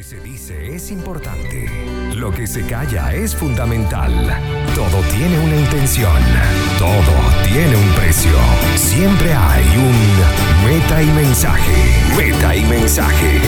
que se dice es importante. Lo que se calla es fundamental. Todo tiene una intención. Todo tiene un precio. Siempre hay un meta y mensaje. Meta y mensaje.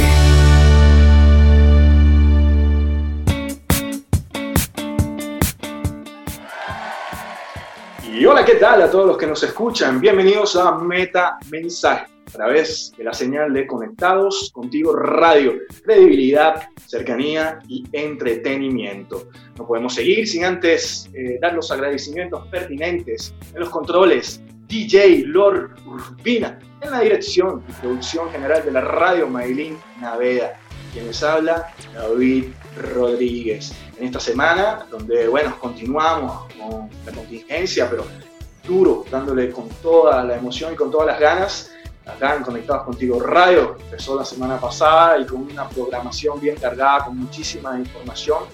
Y hola, ¿qué tal a todos los que nos escuchan? Bienvenidos a Meta Mensaje a través de la señal de Conectados Contigo Radio. Credibilidad, cercanía y entretenimiento. No podemos seguir sin antes eh, dar los agradecimientos pertinentes en los controles. DJ Lord Urbina en la dirección y producción general de la radio Maylin Naveda. Quien les habla, David Rodríguez. En esta semana, donde, bueno, continuamos con la contingencia, pero duro, dándole con toda la emoción y con todas las ganas acá en Conectados Contigo Radio. Empezó la semana pasada y con una programación bien cargada, con muchísima información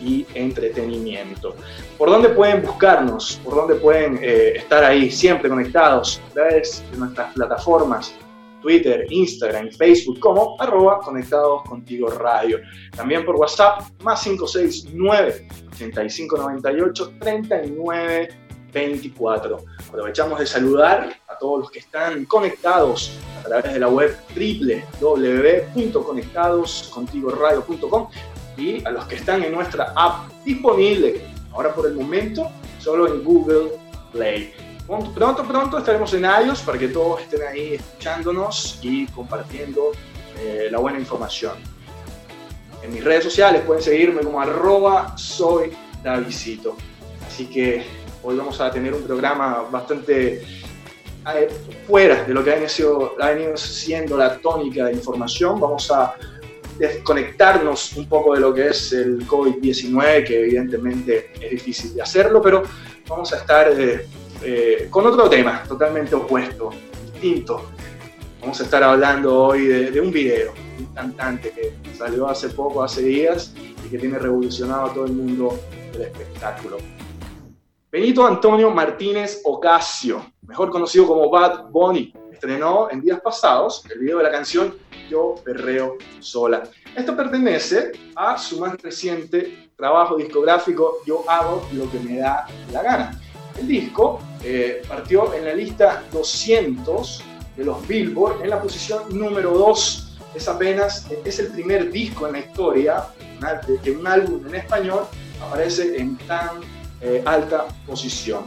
y entretenimiento. ¿Por dónde pueden buscarnos? ¿Por dónde pueden eh, estar ahí siempre conectados? A través de nuestras plataformas. Twitter, Instagram Facebook como arroba conectados contigo radio. También por WhatsApp más 569 8598 39 24. Aprovechamos de saludar a todos los que están conectados a través de la web www.conectadoscontigoradio.com y a los que están en nuestra app disponible ahora por el momento solo en Google Play. Pronto, pronto estaremos en iOS para que todos estén ahí escuchándonos y compartiendo eh, la buena información. En mis redes sociales pueden seguirme como arroba soy Davisito. Así que Hoy vamos a tener un programa bastante fuera de lo que ha, venido siendo la tónica de información. Vamos a desconectarnos un poco de lo que es el COVID-19, que evidentemente es difícil de hacerlo, pero vamos a estar eh, eh, con otro tema totalmente opuesto, distinto. Vamos a estar hablando hoy de, de, un video, un cantante que salió hace poco, hace días, y que tiene revolucionado a todo el mundo del espectáculo. Benito Antonio Martínez Ocasio, mejor conocido como Bad Bunny, estrenó en días pasados el video de la canción Yo Perreo Sola. Esto pertenece a su más reciente trabajo discográfico Yo Hago Lo que me da la gana. El disco eh, partió en la lista 200 de los Billboard en la posición número 2. Es apenas, es el primer disco en la historia que un álbum en español aparece en tan eh, alta posición.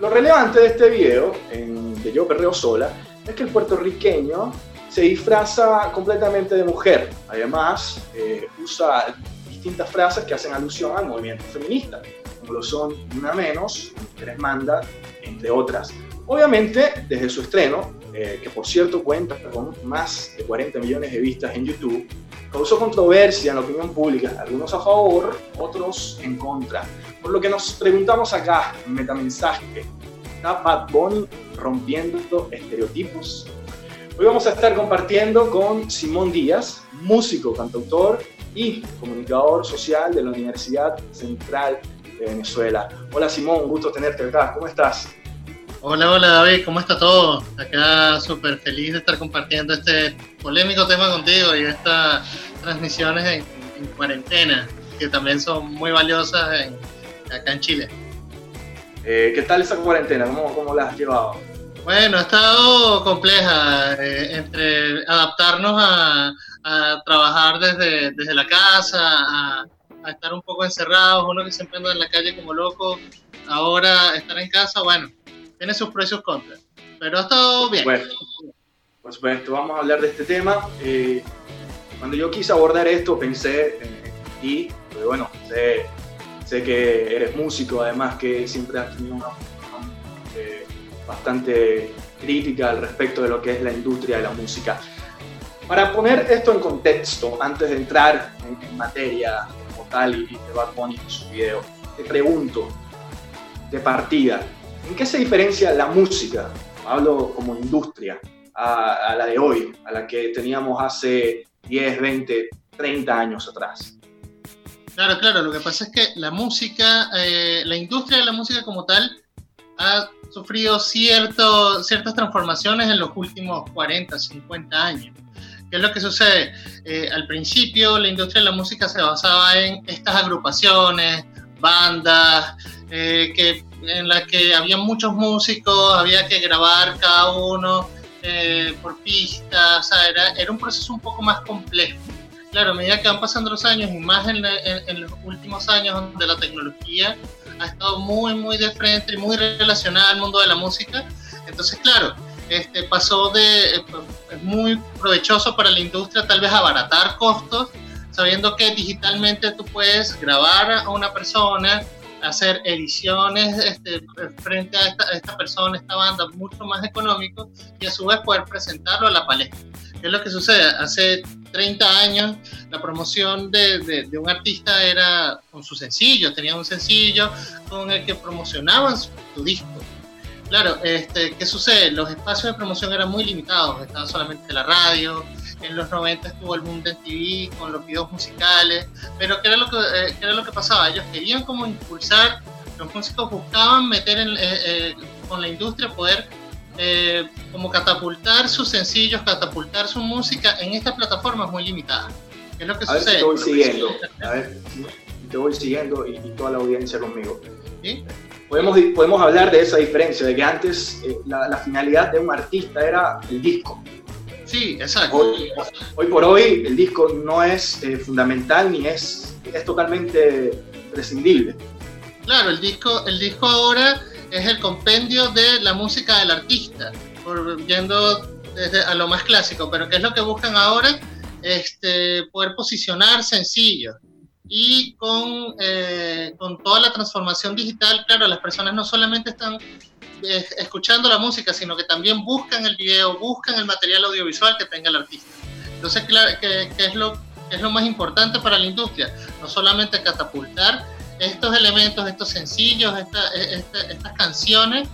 Lo relevante de este video, en, de Yo Perreo Sola, es que el puertorriqueño se disfraza completamente de mujer. Además, eh, usa distintas frases que hacen alusión al movimiento feminista, como lo son Una Menos, Mujeres Manda, entre otras. Obviamente, desde su estreno, eh, que por cierto cuenta con más de 40 millones de vistas en YouTube, causó controversia en la opinión pública, algunos a favor, otros en contra. Por lo que nos preguntamos acá, en Metamensaje, ¿está Bad Bunny rompiendo estereotipos? Hoy vamos a estar compartiendo con Simón Díaz, músico, cantautor y comunicador social de la Universidad Central de Venezuela. Hola Simón, un gusto tenerte acá, ¿cómo estás? Hola, hola David, ¿cómo está todo? Acá súper feliz de estar compartiendo este polémico tema contigo y estas transmisiones en, cuarentena, que también son muy valiosas acá en Chile. Eh, ¿Qué tal esa cuarentena? ¿Cómo, ¿Cómo, la has llevado? Bueno, ha estado compleja eh, entre adaptarnos a, trabajar desde, desde la casa, a, a estar un poco encerrados, uno que siempre anda en la calle como loco, ahora estar en casa, bueno, tiene sus precios contra. Pero ha estado bien. Bueno, por supuesto, vamos a hablar de este tema. Eh, cuando yo quise abordar esto pensé en, ti, bueno, sé, sé, que eres músico, además que siempre has tenido una opinión eh, bastante crítica al respecto de lo que es la industria de la música. Para poner esto en contexto, antes de entrar en, materia como tal y, de Bad Bunny en su video, te pregunto, de partida, ¿En qué se diferencia la música, hablo como industria, a, la de hoy, a la que teníamos hace 10, 20, 30 años atrás? Claro, claro, lo que pasa es que la música, eh, la industria de la música como tal, ha sufrido ciertas transformaciones en los últimos 40, 50 años. ¿Qué es lo que sucede? Eh, al principio la industria de la música se basaba en estas agrupaciones, bandas, eh, que, en las que había muchos músicos, había que grabar cada uno por pista, o sea, era, un proceso un poco más complejo. Claro, a medida que van pasando los años y más en, en, los últimos años donde la tecnología ha estado muy, muy de frente y muy relacionada al mundo de la música, entonces, claro, este, pasó de, es muy provechoso para la industria tal vez abaratar costos, sabiendo que digitalmente tú puedes grabar a una persona, hacer ediciones este, frente a esta, persona, esta banda, mucho más económico y a su vez poder presentarlo a la palestra. ¿Qué es lo que sucede? Hace 30 años la promoción de, de, de, un artista era con su sencillo, tenía un sencillo con el que promocionaban su, su disco. Claro, este, ¿qué sucede? Los espacios de promoción eran muy limitados, estaba solamente la radio, en los 90 estuvo el boom de TV con los videos musicales, pero ¿qué era lo que, eh, ¿qué era lo que pasaba? Ellos querían como impulsar, los músicos buscaban meter en, eh, eh, con la industria, poder eh, como catapultar sus sencillos, catapultar su música en estas plataformas muy limitadas. ¿Qué es lo que a sucede? Ver, te voy siguiendo, a ver, te voy siguiendo y, y toda la audiencia conmigo. ¿Sí? Podemos, podemos hablar de esa diferencia, de que antes eh, la, la finalidad de un artista era el disco, Sí, exacto. Hoy, hoy, por hoy el disco no es eh, fundamental ni es, es totalmente prescindible. Claro, el disco, el disco ahora es el compendio de la música del artista, por, yendo desde a lo más clásico, pero ¿qué es lo que buscan ahora? Este, poder posicionar sencillos. Y con, eh, con toda la transformación digital, claro, las personas no solamente están escuchando la música, sino que también buscan el video, buscan el material audiovisual que tenga el artista. Entonces, claro, ¿qué, qué es, lo, es lo más importante para la industria? No solamente catapultar estos elementos, estos sencillos, esta, esta, estas canciones,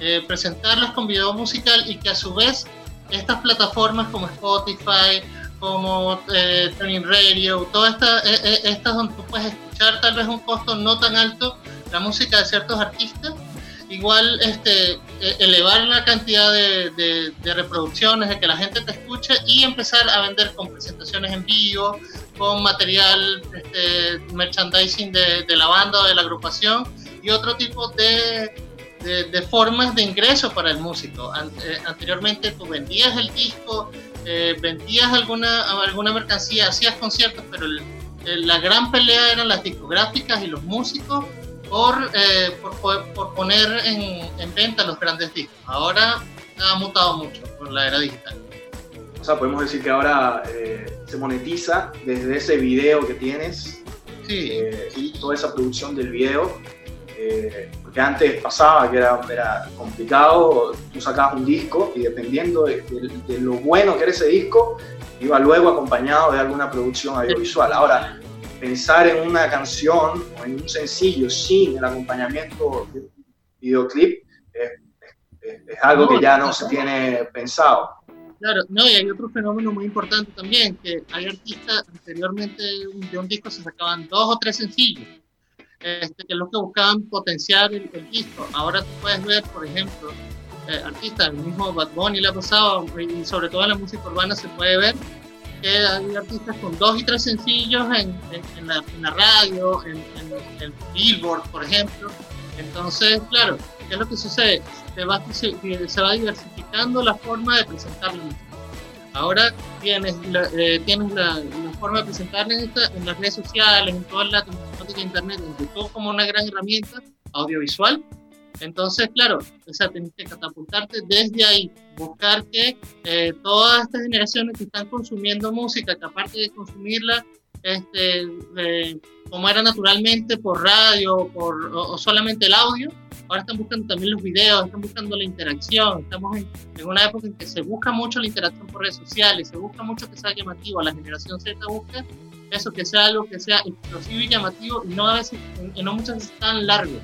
eh, presentarlas con video musical y que a su vez estas plataformas como Spotify, como eh, Training Radio, todas estas, eh, estas donde tú puedes escuchar tal vez un costo no tan alto la música de ciertos artistas igual este, elevar la cantidad de, de, de, reproducciones, de que la gente te escuche y empezar a vender con presentaciones en vivo, con material, este, merchandising de, de, la banda o de la agrupación y otro tipo de, formas de ingreso para el músico. Eh, anteriormente tú vendías el disco, eh, vendías alguna, alguna mercancía, hacías conciertos, pero el, la gran pelea eran las discográficas y los músicos por, eh, por, por, poner en, en, venta los grandes discos. Ahora ha mutado mucho con la era digital. O sea, podemos decir que ahora eh, se monetiza desde ese video que tienes sí. eh, y toda esa producción del video. Eh, porque antes pasaba que era, era, complicado, tú sacabas un disco y dependiendo de, de, de, lo bueno que era ese disco, iba luego acompañado de alguna producción audiovisual. Ahora, pensar en una canción o en un sencillo sin el acompañamiento de videoclip es, es, es algo que ya no se tiene pensado. Claro, no, y hay otro fenómeno muy importante también, que hay artistas, anteriormente de un disco se sacaban dos o tres sencillos, este, que es lo que buscaban potenciar el, el disco. Ahora tú puedes ver, por ejemplo, eh, artistas, el mismo Bad Bunny la pasado, y sobre todo en la música urbana se puede ver que hay artistas con dos y tres sencillos en, en, en, la, en la, radio, en, en, Billboard, por ejemplo. Entonces, claro, ¿qué es lo que sucede? Se va, se, se va diversificando la forma de presentar la música. Ahora tienes la, eh, tienes la, la, forma de presentarla en, esta, en las redes sociales, en toda la temática de Internet, en YouTube como una gran herramienta audiovisual, entonces, claro, o sea, tienes que catapultarte desde ahí, buscar que eh, todas estas generaciones que están consumiendo música, que aparte de consumirla, este, eh, como era naturalmente por radio por, o, o, solamente el audio, ahora están buscando también los videos, están buscando la interacción, estamos en, en, una época en que se busca mucho la interacción por redes sociales, se busca mucho que sea llamativo, la generación Z busca eso, que sea algo que sea explosivo y llamativo y no a veces, y no muchas veces tan largo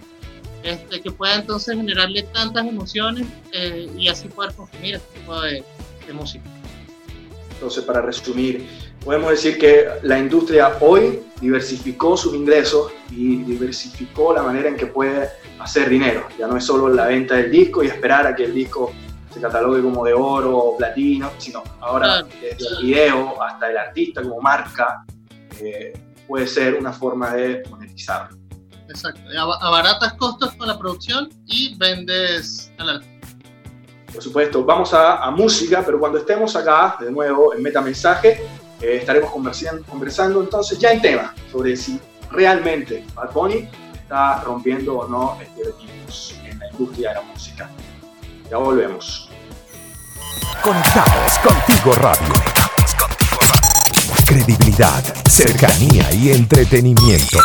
este, que pueda entonces generarle tantas emociones eh, y así poder consumir este tipo de, de, música. Entonces, para resumir, podemos decir que la industria hoy diversificó sus ingresos y diversificó la manera en que puede hacer dinero. Ya no es solo la venta del disco y esperar a que el disco se catalogue como de oro o platino, sino ahora desde el video hasta el artista como marca eh, puede ser una forma de monetizarlo. Exacto, abaratas costos con la producción y vendes al artista. Por supuesto, vamos a, música, pero cuando estemos acá, de nuevo, en Metamensaje, eh, estaremos conversando, conversando entonces ya en tema sobre si realmente Bad Bunny está rompiendo o no estereotipos en la industria de la música. Ya volvemos. Conectados contigo radio. contigo radio. Credibilidad, cercanía y entretenimiento.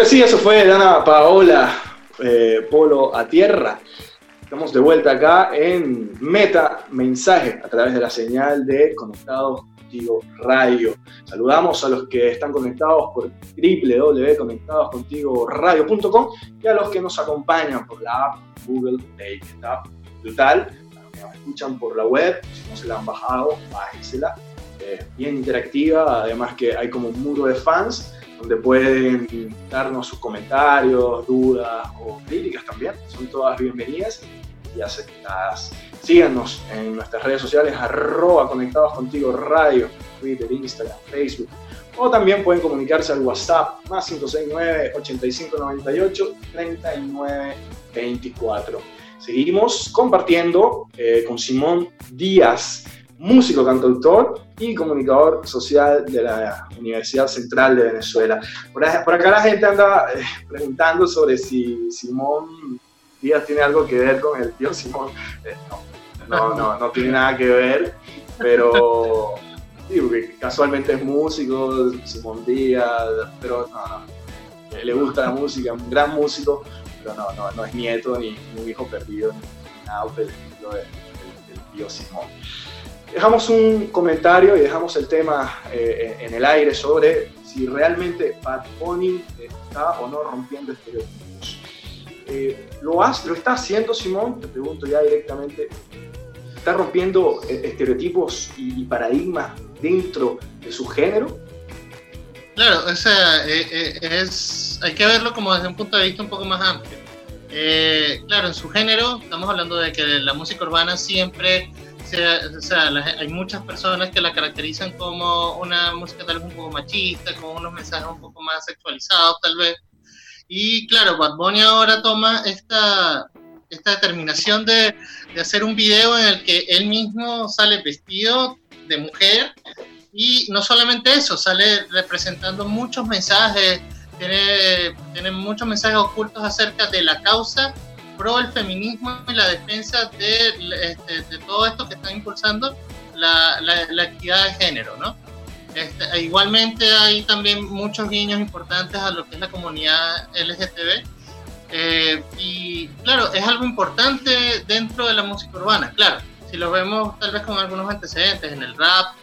Que sí, eso fue Dana Paola, eh, Polo a Tierra. Estamos de vuelta acá en Meta Mensaje a través de la señal de Conectados Radio. Saludamos a los que están conectados por www.conectadoscontigoradio.com y a los que nos acompañan por la app Google Play, que está brutal. los que nos escuchan por la web, si no se la han bajado, bájensela. Es bien interactiva, además que hay como un muro de fans donde pueden darnos sus comentarios, dudas o críticas también. Son todas bienvenidas y aceptadas. Síganos en nuestras redes sociales, arroba conectados contigo radio, Twitter, Instagram, Facebook. O también pueden comunicarse al WhatsApp más 569 8598 3924. Seguimos compartiendo eh, con Simón Díaz, músico, cantautor y comunicador social de la Universidad Central de Venezuela. Por, acá la gente anda eh, preguntando sobre si Simón Díaz tiene algo que ver con el tío Simón. Eh, no, no, no, tiene nada que ver, pero casualmente es músico, Simón Díaz, pero no, no, le gusta la música, un gran músico, pero no, no, no es nieto ni, un hijo perdido, ni, nada del estilo del, tío Simón. Dejamos un comentario y dejamos el tema eh, en el aire sobre si realmente Bad Bunny está o no rompiendo estereotipos. Eh, ¿lo, has, ¿Lo está haciendo Simón? Te pregunto ya directamente está rompiendo eh, estereotipos y, paradigmas dentro de su género. Claro, o sea, eh, eh, es, hay que verlo como desde un punto de vista un poco más amplio. claro, en su género, estamos hablando de que la música urbana siempre, o sea, hay muchas personas que la caracterizan como una música tal vez un poco machista, con unos mensajes un poco más sexualizados tal vez. Y claro, Bad Bunny ahora toma esta, esta determinación de, de, hacer un video en el que él mismo sale vestido de mujer y no solamente eso, sale representando muchos mensajes, tiene, tiene muchos mensajes ocultos acerca de la causa pro el feminismo y la defensa de, este, de todo esto que están impulsando la, la, la equidad de género, ¿no? Este, e igualmente hay también muchos guiños importantes a lo que es la comunidad LGTB eh, y claro, es algo importante dentro de la música urbana, claro. Si lo vemos tal vez con algunos antecedentes en el rap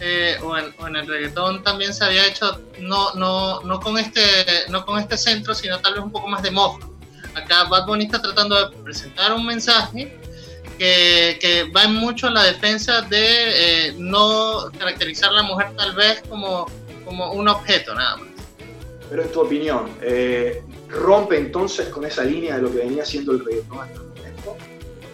eh, o, en, el reggaetón también se había hecho no, no, no, con este, no con este centro, sino tal vez un poco más de mofa. Acá Bad Bunny está tratando de presentar un mensaje que, que va en mucho a la defensa de eh, no caracterizar a la mujer tal vez como, como un objeto nada más. Pero en tu opinión, eh, rompe entonces con esa línea de lo que venía siendo el reggaetón hasta el momento?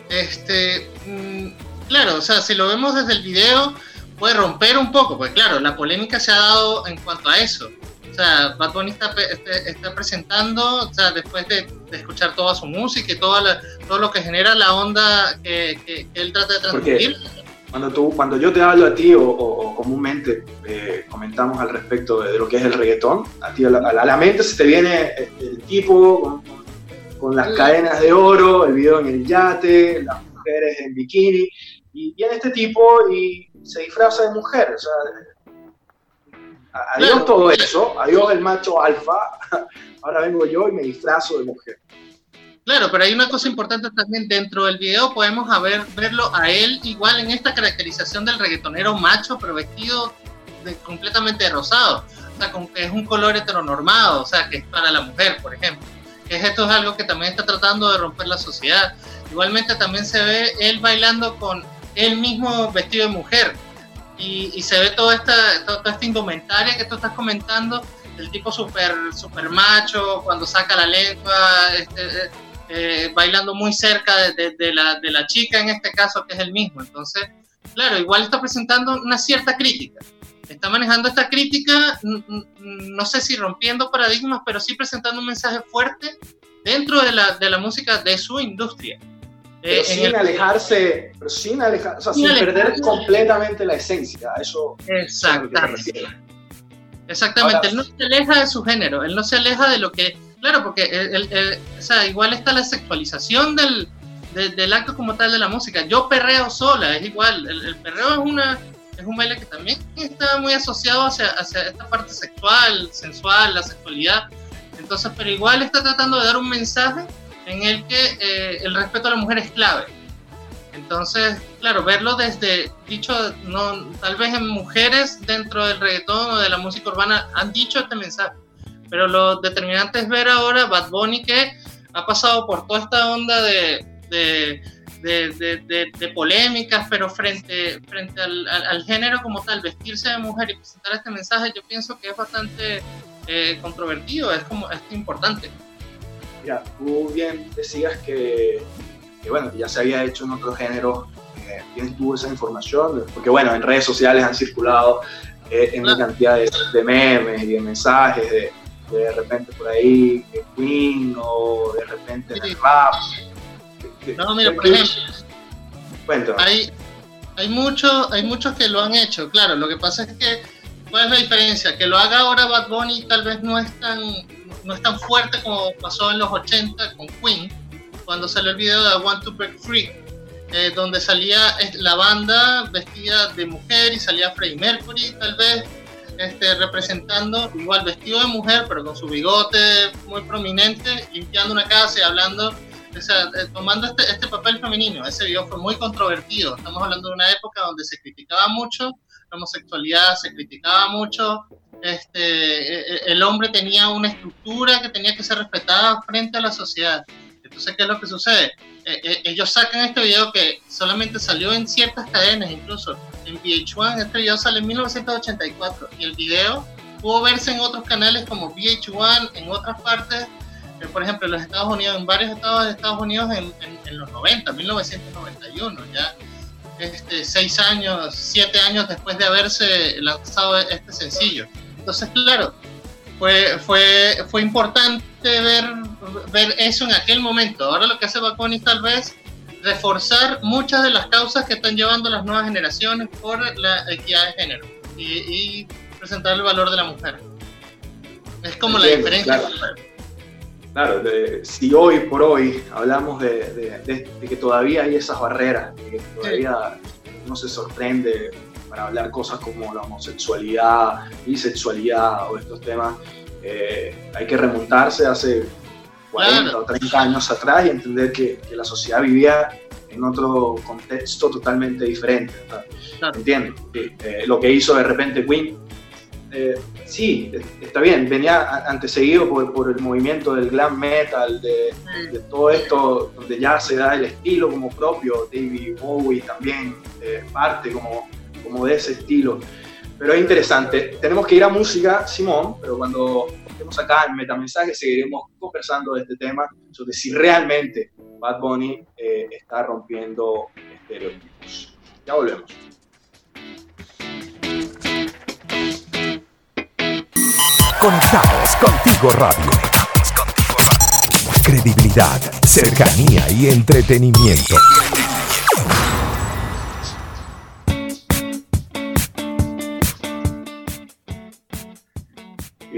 Este, mm, claro, o sea, si lo vemos desde el video, puede romper un poco, pues claro, la polémica se ha dado en cuanto a eso. O sea, Bad Bunny está, este, está presentando, o sea, después de, escuchar toda su música y toda todo lo que genera la onda que, él trata de transmitir. Cuando, tú, cuando yo te hablo a ti o, comúnmente eh, comentamos al respecto de, lo que es el reggaetón, a ti a la, mente se te viene el, tipo con, las cadenas de oro, el video en el yate, las mujeres en bikini, y viene este tipo y se disfraza de mujer. O sea, adiós todo eso, adiós el macho alfa, ahora vengo yo y me disfrazo de mujer. Claro, pero hay una cosa importante también dentro del video, podemos verlo a él igual en esta caracterización del reggaetonero macho, pero vestido de, completamente rosado, o sea, con, que es un color heteronormado, o sea, que es para la mujer, por ejemplo. Esto es algo que también está tratando de romper la sociedad. Igualmente también se ve él bailando con él mismo vestido de mujer, y, se ve toda esta, toda esta indumentaria que tú estás comentando, el tipo super, super macho, cuando saca la lengua, este, eh, eh, bailando muy cerca de, de, la, de la chica en este caso, que es el mismo. Entonces, claro, igual está presentando una cierta crítica. Está manejando esta crítica, no sé si rompiendo paradigmas, pero sí presentando un mensaje fuerte dentro de la, de la música de su industria. Pero eh, sin alejarse, pero sin, o sea, sin, perder completamente la esencia. Eso, Exactamente. Exactamente, él no se aleja de su género, él no se aleja de lo que, claro, porque o sea, igual está la sexualización del, del acto como tal de la música. Yo perreo sola, es igual, el, perreo es una es un baile que también está muy asociado hacia, hacia esta parte sexual, sensual, la sexualidad. Entonces, pero igual está tratando de dar un mensaje en el que eh, el respeto a la mujer es clave. Entonces, claro, verlo desde, dicho, no, tal vez en mujeres dentro del reggaetón o de la música urbana han dicho este mensaje, pero lo determinante es ver ahora Bad Bunny que ha pasado por toda esta onda de, de, de, de polémicas, pero frente, frente al, al, género como tal, vestirse de mujer y presentar este mensaje, yo pienso que es bastante eh, controvertido, es como es importante. Mira, tú bien decías que, que bueno, ya se había hecho en otros géneros, eh, tienes tú esa información, porque bueno, en redes sociales han circulado eh, en una cantidad de, memes y de mensajes de, de repente por ahí de Queen o de repente de rap. No, mira, por ejemplo, hay, hay, mucho, hay muchos que lo han hecho, claro, lo que pasa es que, ¿cuál es la diferencia? Que lo haga ahora Bad Bunny tal vez no es tan no es tan fuerte como pasó en los 80 con Queen, cuando salió el video de I Want to eh, donde salía la banda vestida de mujer y salía Freddie Mercury, tal vez, este, representando igual vestido de mujer, pero con su bigote muy prominente, limpiando una casa y hablando, o sea, eh, tomando este, este papel femenino. Ese video fue muy controvertido. Estamos hablando de una época donde se criticaba mucho la homosexualidad, se criticaba mucho este, e, e, el hombre tenía una estructura que tenía que ser respetada frente a la sociedad. Entonces, ¿qué es lo que sucede? E, ellos sacan este video que solamente salió en ciertas cadenas, incluso en VH1, este video sale en 1984 y el video pudo verse en otros canales como VH1, en otras partes, eh, por ejemplo, en los Estados Unidos, en varios estados de Estados Unidos en, en los 90, 1991, ya este, seis años, siete años después de haberse lanzado este sencillo. Entonces, claro, fue, fue, fue importante ver, ver eso en aquel momento. Ahora lo que hace Baconi tal vez reforzar muchas de las causas que están llevando las nuevas generaciones por la equidad de género y, presentar el valor de la mujer. Es como la diferencia. Claro, si hoy por hoy hablamos de, que todavía hay esas barreras, de que todavía no se sorprende para hablar cosas como la homosexualidad, bisexualidad o estos temas, eh, hay que remontarse hace 40 o 30 años atrás y entender que, la sociedad vivía en otro contexto totalmente diferente. ¿Entiendes? Eh, lo que hizo de repente Queen, eh, sí, está bien, venía anteceguido por, por, el movimiento del glam metal, de, de, todo esto, donde ya se da el estilo como propio, David Bowie también parte como como de ese estilo. Pero es interesante. Tenemos que ir a música, Simón, pero cuando estemos acá en Metamensaje seguiremos conversando de este tema, sobre si realmente Bad Bunny eh, está rompiendo estereotipos. Ya volvemos. Conectados contigo radio. Credibilidad, cercanía y entretenimiento.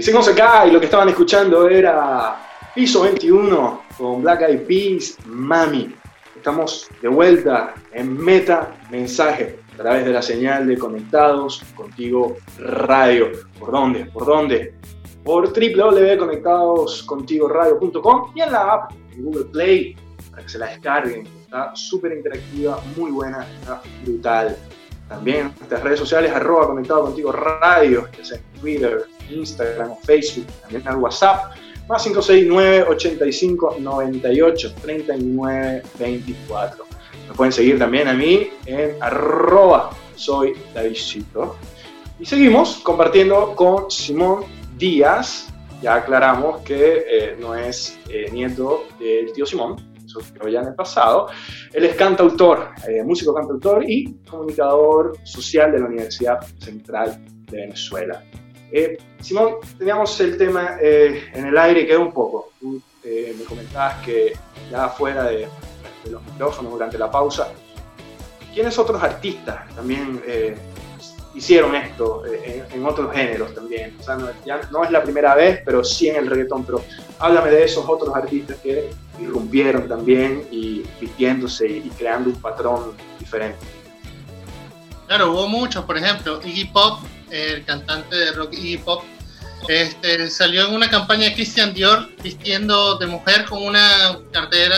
Seguimos acá y lo que estaban escuchando era Piso 21 con Black Eyed Peas, Mami. Estamos de vuelta en Meta Mensaje a través de la señal de Conectados Contigo Radio. ¿Por dónde? ¿Por dónde? Por www.conectadoscontigoradio.com y en la app de Google Play para que se la descarguen. Está súper interactiva, muy buena, está brutal. También en nuestras redes sociales, arroba conectado contigo radio, que es Twitter, Instagram o Facebook, también al WhatsApp, más 569 85 98 39 24. Me pueden seguir también a mí en arroba soy Davidcito. Y seguimos compartiendo con Simón Díaz, ya aclaramos que eh, no es eh, nieto del tío Simón, eso quedó ya en el pasado. Él es cantautor, eh, músico cantautor y comunicador social de la Universidad Central de Venezuela. Simón, teníamos el tema en el aire y quedó un poco. Tú me comentabas que ya fuera de, los micrófonos durante la pausa, ¿quiénes otros artistas también hicieron esto eh, en, otros géneros también. O sea, no, es la primera vez, pero sí en el reggaetón. Pero háblame de esos otros artistas que irrumpieron también y vistiéndose y, creando un patrón diferente. Claro, hubo muchos, por ejemplo, Iggy Pop, el cantante de rock Iggy Pop, este, salió en una campaña de Christian Dior vistiendo de mujer con una cartera,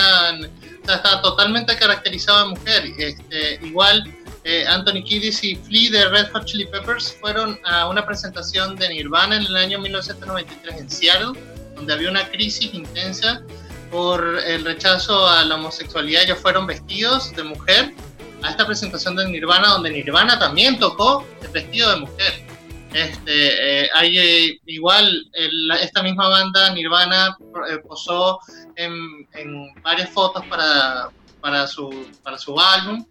o sea, estaba totalmente caracterizado de mujer. Este, igual eh, Anthony Kiddis y Flea de Red Hot Chili Peppers fueron a una presentación de Nirvana en el año 1993 en Seattle, donde había una crisis intensa por el rechazo a la homosexualidad. Ellos fueron vestidos de mujer a esta presentación de Nirvana, donde Nirvana también tocó el vestido de mujer. Este, eh, hay eh, igual esta misma banda Nirvana posó en, en, varias fotos para, para, su, para su álbum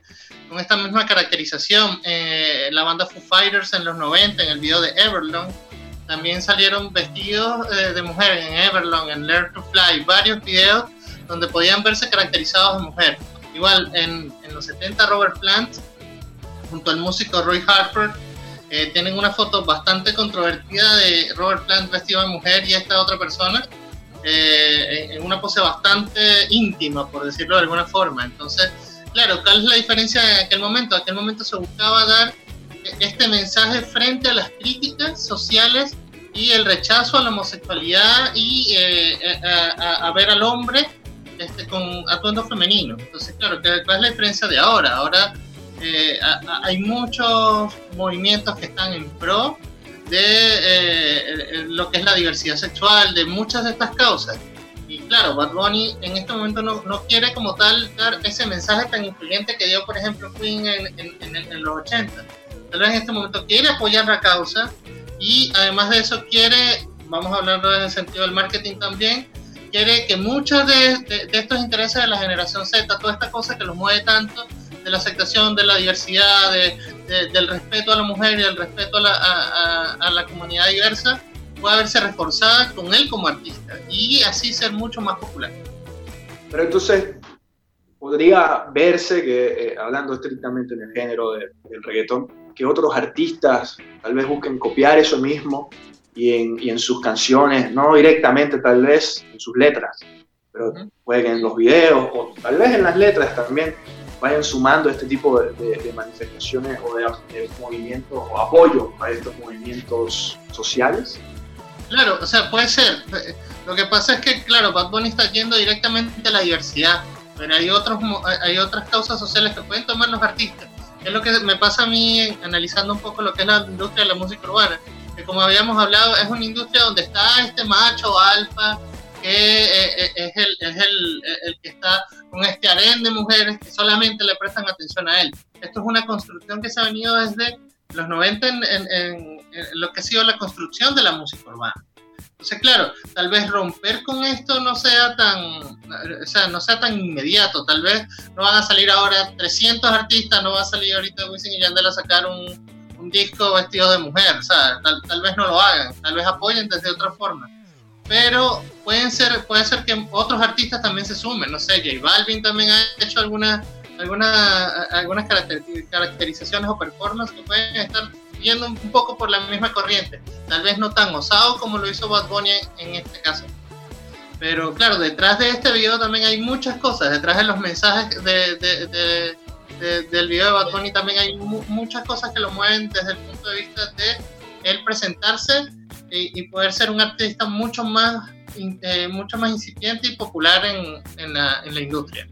con esta misma caracterización. Eh, la banda Foo Fighters en los 90, en el video de Everlong, también salieron vestidos eh, de mujer en Everlong, en Learn to Fly, varios videos donde podían verse caracterizados de mujer. Igual en, en los 70 Robert Plant, junto al músico Roy Harper, eh, tienen una foto bastante controvertida de Robert Plant vestido de mujer y esta otra persona. en una pose bastante íntima, por decirlo de alguna forma. Entonces, claro, ¿cuál es la diferencia en aquel momento? En aquel momento se buscaba dar este mensaje frente a las críticas sociales y el rechazo a la homosexualidad y eh, eh, a, ver al hombre este, con atuendo femenino. Entonces, claro, ¿cuál es la diferencia de ahora? Ahora eh, hay muchos movimientos que están en pro de lo que es la diversidad sexual, de muchas de estas causas. Y claro, Bad Bunny en este momento no, no, quiere como tal dar ese mensaje tan influyente que dio, por ejemplo, Queen en, en, en, los 80. Tal en este momento quiere apoyar la causa y además de eso quiere, vamos a hablar en el sentido del marketing también, quiere que muchos de, de, estos intereses de la generación Z, toda esta cosa que los mueve tanto, de la aceptación, de la diversidad, de, del respeto a la mujer y del respeto a la, a, a la comunidad diversa, pueda verse reforzada con él como artista y así ser mucho más popular. Pero entonces, podría verse que, eh, hablando estrictamente en el género del reggaetón, que otros artistas tal vez busquen copiar eso mismo y en, y en sus canciones, no directamente tal vez en sus letras, pero puede que en los videos o tal vez en las letras también vayan sumando este tipo de, manifestaciones o de, de, movimientos o apoyo a estos movimientos sociales. Claro, o sea, puede ser. Lo que pasa es que, claro, Bad Bunny está yendo directamente a la diversidad, pero hay, otros, hay otras causas sociales que pueden tomar los artistas. Es lo que me pasa a mí analizando un poco lo que es la industria de la música urbana, que como habíamos hablado, es una industria donde está este macho alfa, que eh, eh, es, el, es el, el, que está con este harén de mujeres que solamente le prestan atención a él. Esto es una construcción que se ha venido desde los 90 en, en, lo que ha sido la construcción de la música urbana. Entonces, claro, tal vez romper con esto no sea tan, o sea, no sea tan inmediato. Tal vez no van a salir ahora 300 artistas, no va a salir ahorita Wisin y Yandel a sacar un, un disco vestido de mujer. O sea, tal, tal, vez no lo hagan, tal vez apoyen desde otra forma. Pero pueden ser, puede ser que otros artistas también se sumen. No sé, J Balvin también ha hecho algunas alguna, algunas caracterizaciones o performances que pueden estar yendo un poco por la misma corriente. Tal vez no tan osado como lo hizo Bad Bunny en este caso. Pero claro, detrás de este video también hay muchas cosas. Detrás de los mensajes de, de, de, del video de Bad Bunny también hay mu muchas cosas que lo mueven desde el punto de vista de él presentarse y, y poder ser un artista mucho más, eh, mucho más incipiente y popular en, en, la, industria.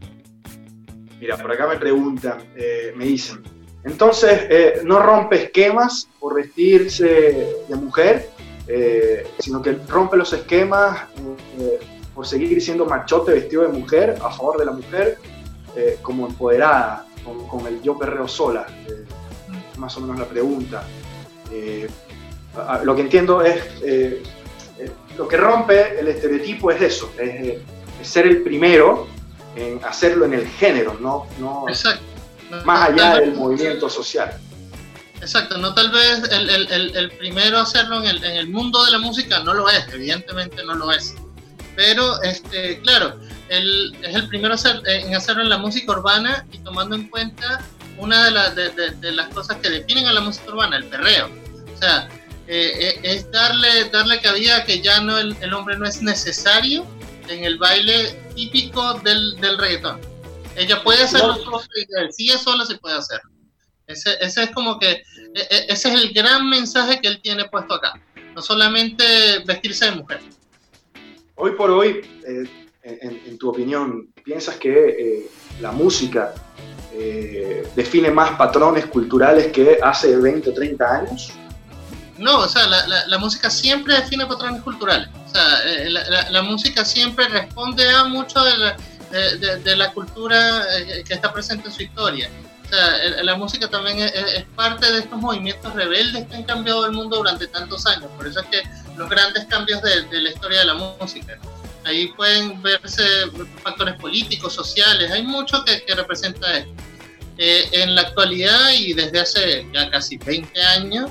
Mira, por acá me preguntan, eh, me dicen, entonces eh, no rompe esquemas por vestirse de mujer, sino que rompe los esquemas por seguir siendo machote vestido de mujer, a favor de la mujer, como empoderada, con, con, el yo perreo sola. Más o menos la pregunta. Lo que entiendo es lo que rompe el estereotipo es eso, es, ser el primero en hacerlo en el género, no, no más allá del movimiento social. Exacto, no tal vez el, el, el, primero hacerlo en el, en el, mundo de la música no lo es, evidentemente no lo es. Pero, este, claro, él es el primero en hacerlo en la música urbana y tomando en cuenta una de, de, de, las cosas que definen a la música urbana, el perreo. O sea, eh, eh, es darle, darle cabida que ya no el, el, hombre no es necesario en el baile típico del, del reggaetón. Ella puede hacerlo sola, si es sola se puede hacerlo. Ese, ese, es como que, e, e, ese es el gran mensaje que él tiene puesto acá. No solamente vestirse de mujer. Hoy por hoy, eh, en, tu opinión, ¿piensas que eh, la música eh, define más patrones culturales que hace 20 o 30 años? No, o sea, la, la, música siempre define patrones culturales. O sea, la, la, música siempre responde a mucho de la, de, de la cultura que está presente en su historia la música también es, parte de estos movimientos rebeldes que han cambiado el mundo durante tantos años. Por eso es que los grandes cambios de, la historia de la música. Ahí pueden verse factores políticos, sociales, hay mucho que, representa esto. Eh, en la actualidad y desde hace ya casi 20 años,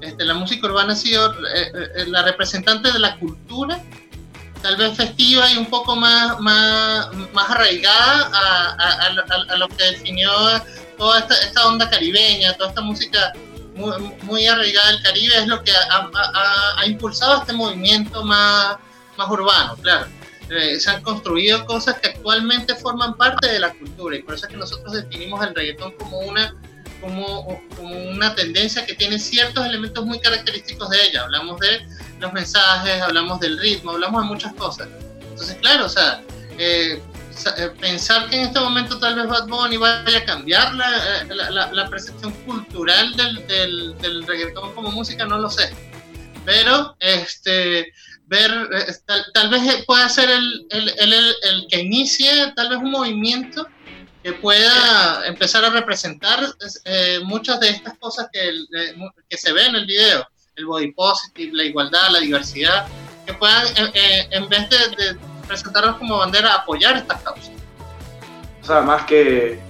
este, la música urbana ha sido eh, eh, la representante de la cultura, tal vez festiva y un poco más, más, más arraigada a, a, a lo que definió toda esta, onda caribeña, toda esta música muy, muy arraigada del Caribe es lo que ha, impulsado este movimiento más, más urbano, claro. Eh, se han construido cosas que actualmente forman parte de la cultura y por eso es que nosotros definimos el reggaetón como una, como, como una tendencia que tiene ciertos elementos muy característicos de ella. Hablamos de los mensajes, hablamos del ritmo, hablamos de muchas cosas. Entonces, claro, o sea, eh, eh, pensar que en este momento tal vez Bad Bunny vaya a cambiar la, eh, la, la, percepción cultural del, del, del, reggaetón como música, no lo sé. Pero este, ver, eh, tal, tal vez pueda ser el, el, el, el, que inicie tal vez un movimiento que pueda empezar a representar muchas de estas cosas que, que se ven en el video, el body positive, la igualdad, la diversidad, que puedan, en vez de presentarlos como bandera apoyar estas causas. O sea, más que,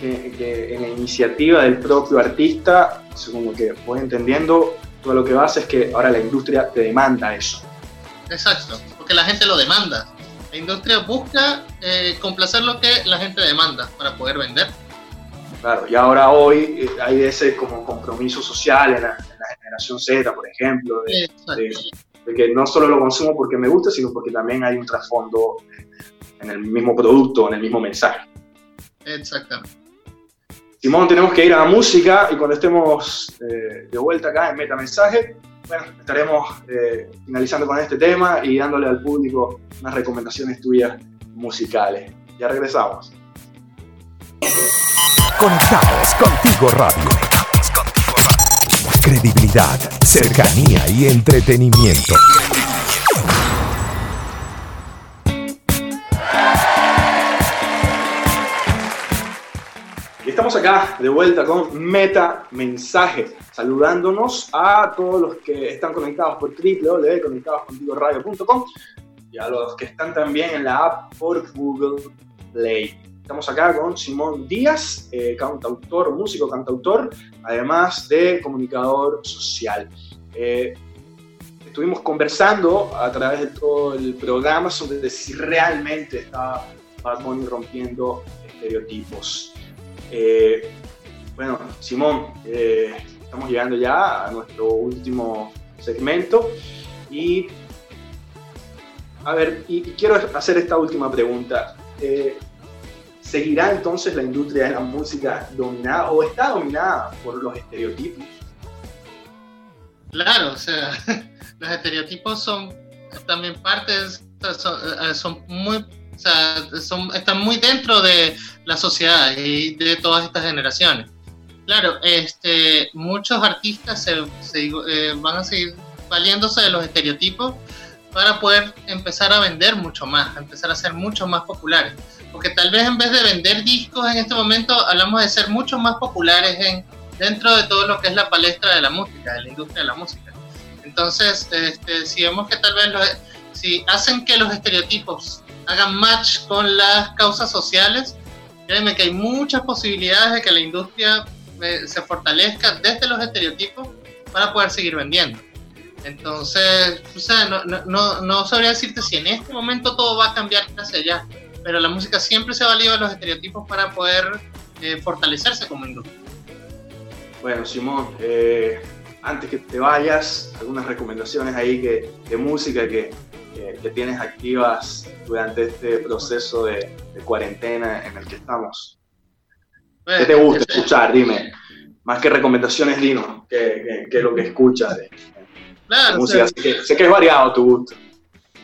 que, en la iniciativa del propio artista, según lo que voy entendiendo, todo lo que vas es que ahora la industria te demanda eso. Exacto, porque la gente lo demanda. La industria busca eh, complacer lo que la gente demanda para poder vender. Claro, y ahora hoy eh, hay ese como compromiso social en la, generación Z, por ejemplo, de, de que no solo lo consumo porque me gusta, sino porque también hay un trasfondo en el mismo producto, en el mismo mensaje. Exactamente. Simón, tenemos que ir a la música y cuando estemos eh, de vuelta acá en Meta Mensaje, bueno, estaremos eh, finalizando con este tema y dándole al público unas recomendaciones tuyas musicales. Ya regresamos. Conectados contigo radio credibilidad, cercanía y entretenimiento. Acá de vuelta con Meta Mensaje, saludándonos a todos los que están conectados por www.conectadoscontigoradio.com y a los que están también en la app por Google Play. Estamos acá con Simón Díaz, eh, cantautor, músico cantautor, además de comunicador social. Eh, estuvimos conversando a través de todo el programa sobre si realmente está Bad Bunny rompiendo estereotipos. Eh, bueno, Simón, estamos llegando ya a nuestro último segmento y a ver, y quiero hacer esta última pregunta. ¿Seguirá entonces la industria de la música dominada o está dominada por los estereotipos? Claro, o sea, los estereotipos son también partes, eh, son, muy, o sea, son, están muy dentro de la sociedad y de todas estas generaciones. Claro, este, muchos artistas se, eh, van a seguir valiéndose de los estereotipos para poder empezar a vender mucho más, empezar a ser mucho más populares porque tal vez en vez de vender discos en este momento hablamos de ser mucho más populares en, dentro de todo lo que es la palestra de la música, de la industria de la música. Entonces, este, si vemos que tal vez si hacen que los estereotipos hagan match con las causas sociales, créeme que hay muchas posibilidades de que la industria eh, se fortalezca desde los estereotipos para poder seguir vendiendo. Entonces, o sea, no, no, no, sabría decirte si en este momento todo va a cambiar hacia allá, pero la música siempre se ha valido de los estereotipos para poder eh, fortalecerse como industria. Bueno, Simón, eh, antes que te vayas, algunas recomendaciones ahí que, de música que, que, tienes activas durante este proceso de, cuarentena en el que estamos. ¿Qué te gusta escuchar? Dime. Más que recomendaciones, dinos, ¿qué, es lo que escuchas de, claro, música? sé, que, es variado tu gusto.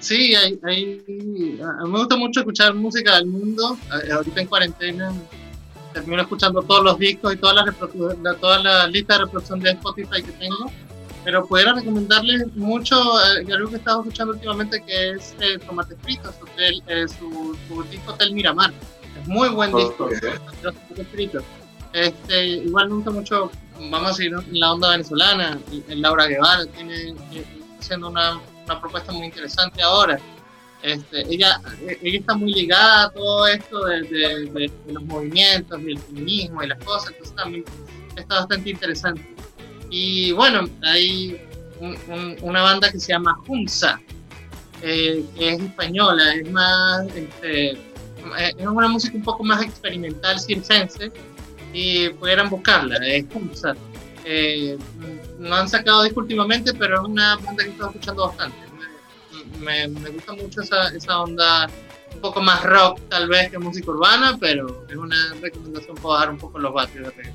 Sí, hay, hay, me gusta mucho escuchar música del mundo. Ahorita en cuarentena termino escuchando todos los discos y todas las toda la lista de reproducción de Spotify que tengo. Pero pudiera recomendarles mucho eh, algo que he estado escuchando últimamente que es eh, Tomate Fritos, eh, su, su, disco Hotel Miramar. Es muy buen disco. Este, igual me gusta mucho, vamos a seguir en la onda venezolana. Laura Guevara tiene haciendo una, una propuesta muy interesante ahora. Este, ella, ella está muy ligada a todo esto de, de, los movimientos, del feminismo y las cosas, entonces también está bastante interesante. Y bueno, hay una banda que se llama Hunza, eh, que es española, es más, este, es una música un poco más experimental, circense, y pudieran buscarla, es Hunza. Eh, no han sacado disco últimamente, pero es una banda que estoy escuchando bastante me, gusta mucho esa, esa, onda un poco más rock tal vez que música urbana, pero es una recomendación para bajar un poco los vatios de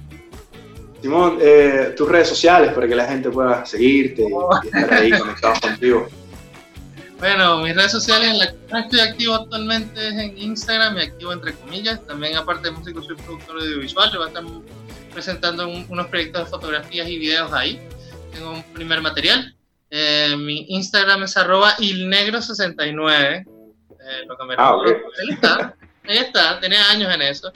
Simón, eh, tus redes sociales para que la gente pueda seguirte y, oh. estar ahí conectados contigo. Bueno, mis redes sociales en la que estoy activo actualmente es en Instagram, me activo entre comillas. También, aparte de músico, soy productor audiovisual. Le voy a estar presentando unos proyectos de fotografías y videos ahí. Tengo un primer material. Eh, mi Instagram es arroba ilnegro69. Eh, lo ah, Ahí está, ahí está, tenía años en eso.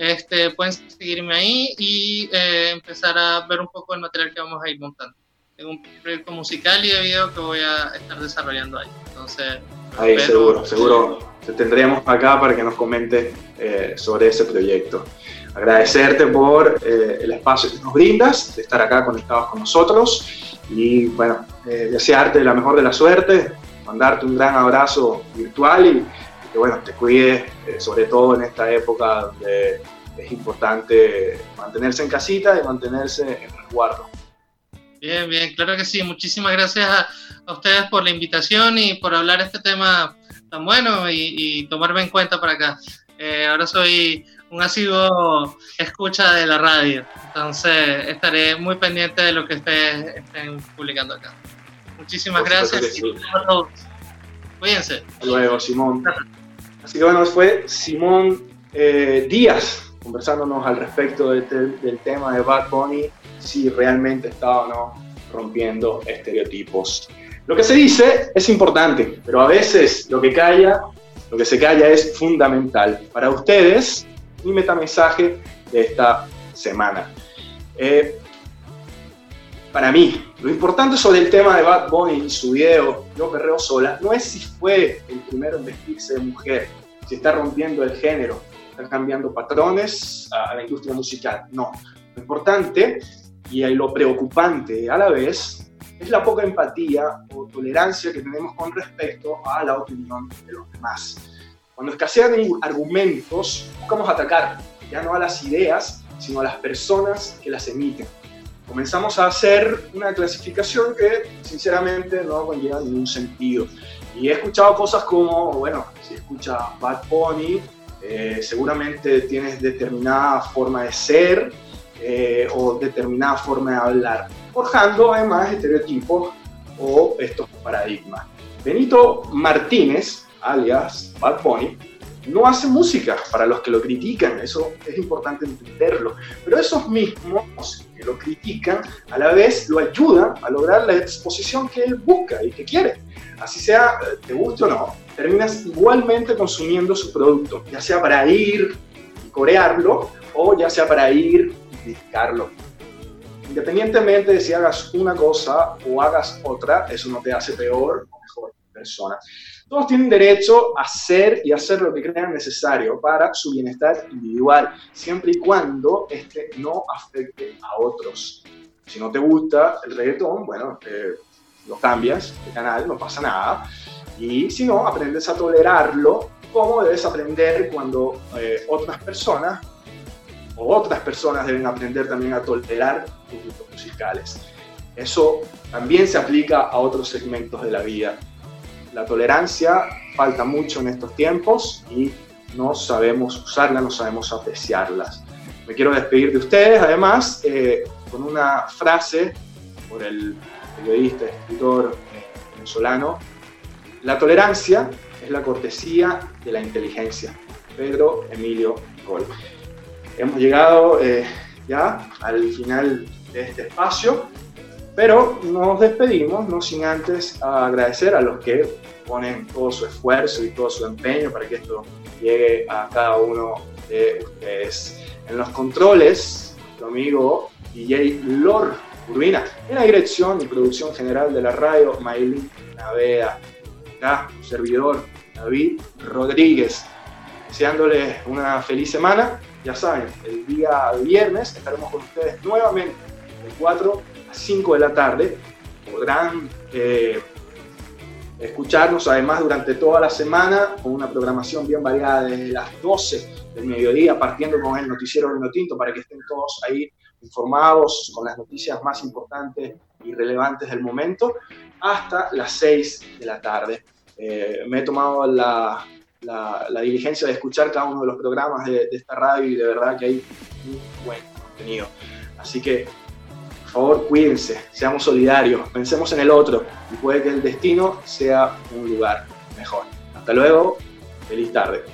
Este, pueden seguirme ahí y eh, empezar a ver un poco el material que vamos a ir montando. Tengo un proyecto musical y de video que voy a estar desarrollando ahí. Entonces, ahí seguro, seguro. Te tendríamos acá para que nos comentes eh, sobre ese proyecto. Agradecerte por el espacio que nos brindas, de estar acá conectados con nosotros y bueno, eh, desearte la mejor de la suerte, mandarte un gran abrazo virtual y, que bueno, te cuides, eh, sobre todo en esta época donde es importante mantenerse en casita y mantenerse en resguardo. Bien, bien, claro que sí. Muchísimas gracias a, ustedes por la invitación y por hablar de este tema tan bueno y, tomarme en cuenta para acá. Eh, ahora soy un asiduo escucha de la radio. Entonces estaré muy pendiente de lo que ustedes estén publicando acá. Muchísimas gracias y. Cuídense. Hasta luego, Simón. Así que bueno, fue Simón eh, Díaz conversándonos al respecto del tema de Bad Bunny, si realmente estaba o no rompiendo estereotipos. Lo que se dice es importante, pero a veces lo que calla, lo que se calla es fundamental. Para ustedes, mi metamensaje de esta semana. Eh, para mí, lo importante sobre el tema de Bad Bunny y su video Yo Perreo Sola no es si fue el primero en vestirse de mujer, si está rompiendo el género, está cambiando patrones a, la industria musical. No. Lo importante y lo preocupante a la vez es la poca empatía o tolerancia que tenemos con respecto a la opinión de los demás. Cuando escasean argumentos, buscamos atacar, ya no a las ideas, sino a las personas que las emiten. Comenzamos a hacer una clasificación que sinceramente no conlleva ningún sentido. Y he escuchado cosas como, bueno, si escucha Bad Pony, eh, seguramente tienes determinada forma de ser eh, o determinada forma de hablar, forjando además estereotipos o estos paradigmas. Benito Martínez, alias Bad Bunny, no hace música para los que lo critican, eso es importante entenderlo, pero esos mismos que lo critican a la vez lo ayudan a lograr la exposición que él busca y que quiere. Así sea, te guste o no, terminas igualmente consumiendo su producto, ya sea para ir y corearlo o ya sea para ir y criticarlo. independientemente de si hagas una cosa o hagas otra, eso no te hace peor persona. Todos tienen derecho a ser y hacer lo que crean necesario para su bienestar individual, siempre y cuando este no afecte a otros. Si no te gusta el reggaetón, bueno, eh, lo cambias de canal, no pasa nada. Y si no, aprendes a tolerarlo, como debes aprender cuando eh, otras personas o otras personas deben aprender también a tolerar tus gustos musicales. Eso también se aplica a otros segmentos de la vida. La tolerancia falta mucho en estos tiempos y no sabemos usarla, no sabemos apreciarlas. Me quiero despedir de ustedes, además, eh, con una frase por el periodista, escritor eh, venezolano. La tolerancia es la cortesía de la inteligencia. Pedro Emilio Gol. Hemos llegado eh, ya al final de este espacio, pero nos despedimos, no sin antes agradecer a los que ponen todo su esfuerzo y todo su empeño para que esto llegue a cada uno de ustedes. En los controles, nuestro amigo DJ Lord Urbina, en la dirección y producción general de la radio, Maylin Navea. Acá, servidor David Rodríguez, deseándoles una feliz semana ya saben, el día viernes estaremos con ustedes nuevamente de 4 a 5 de la tarde. Podrán eh, escucharnos además durante toda la semana con una programación bien variada desde las 12 del mediodía, partiendo con el noticiero Vino Tinto para que estén todos ahí informados con las noticias más importantes y relevantes del momento, hasta las 6 de la tarde. Eh, me he tomado la, la, diligencia de escuchar cada uno de los programas de, esta radio y de verdad que hay muy buen contenido. Así que, por favor, cuídense, seamos solidarios, pensemos en el otro y puede que el destino sea un lugar mejor. Hasta luego, feliz tarde.